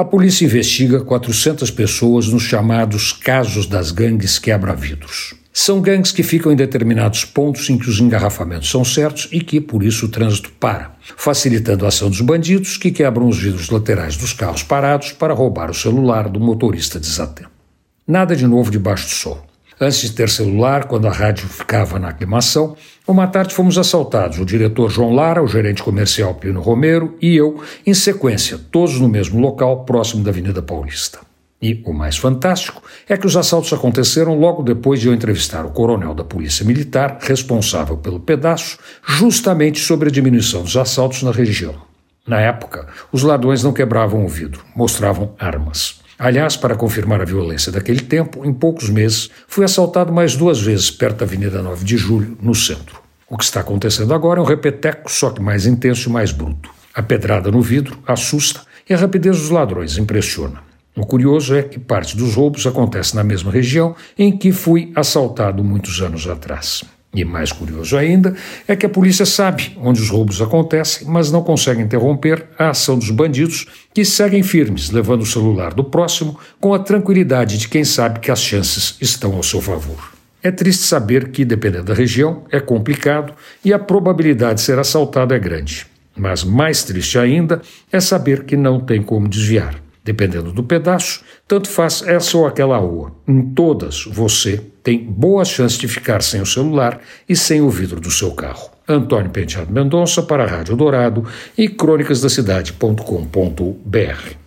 A polícia investiga 400 pessoas nos chamados casos das gangues quebra-vidros. São gangues que ficam em determinados pontos em que os engarrafamentos são certos e que, por isso, o trânsito para, facilitando a ação dos bandidos que quebram os vidros laterais dos carros parados para roubar o celular do motorista desatento. Nada de novo debaixo do sol. Antes de ter celular, quando a rádio ficava na aclimação, uma tarde fomos assaltados, o diretor João Lara, o gerente comercial Pino Romero e eu, em sequência, todos no mesmo local, próximo da Avenida Paulista. E o mais fantástico é que os assaltos aconteceram logo depois de eu entrevistar o coronel da Polícia Militar, responsável pelo pedaço, justamente sobre a diminuição dos assaltos na região. Na época, os ladrões não quebravam o vidro, mostravam armas. Aliás, para confirmar a violência daquele tempo, em poucos meses fui assaltado mais duas vezes perto da Avenida 9 de Julho, no centro. O que está acontecendo agora é um repeteco, só que mais intenso e mais bruto. A pedrada no vidro assusta e a rapidez dos ladrões impressiona. O curioso é que parte dos roubos acontece na mesma região em que fui assaltado muitos anos atrás. E mais curioso ainda é que a polícia sabe onde os roubos acontecem, mas não consegue interromper a ação dos bandidos que seguem firmes, levando o celular do próximo com a tranquilidade de quem sabe que as chances estão ao seu favor. É triste saber que, dependendo da região, é complicado e a probabilidade de ser assaltado é grande. Mas mais triste ainda é saber que não tem como desviar. Dependendo do pedaço, tanto faz essa ou aquela rua. Em todas, você tem boas chances de ficar sem o celular e sem o vidro do seu carro. Antônio Penteado Mendonça para a Rádio Dourado e crônicasdacidade.com.br.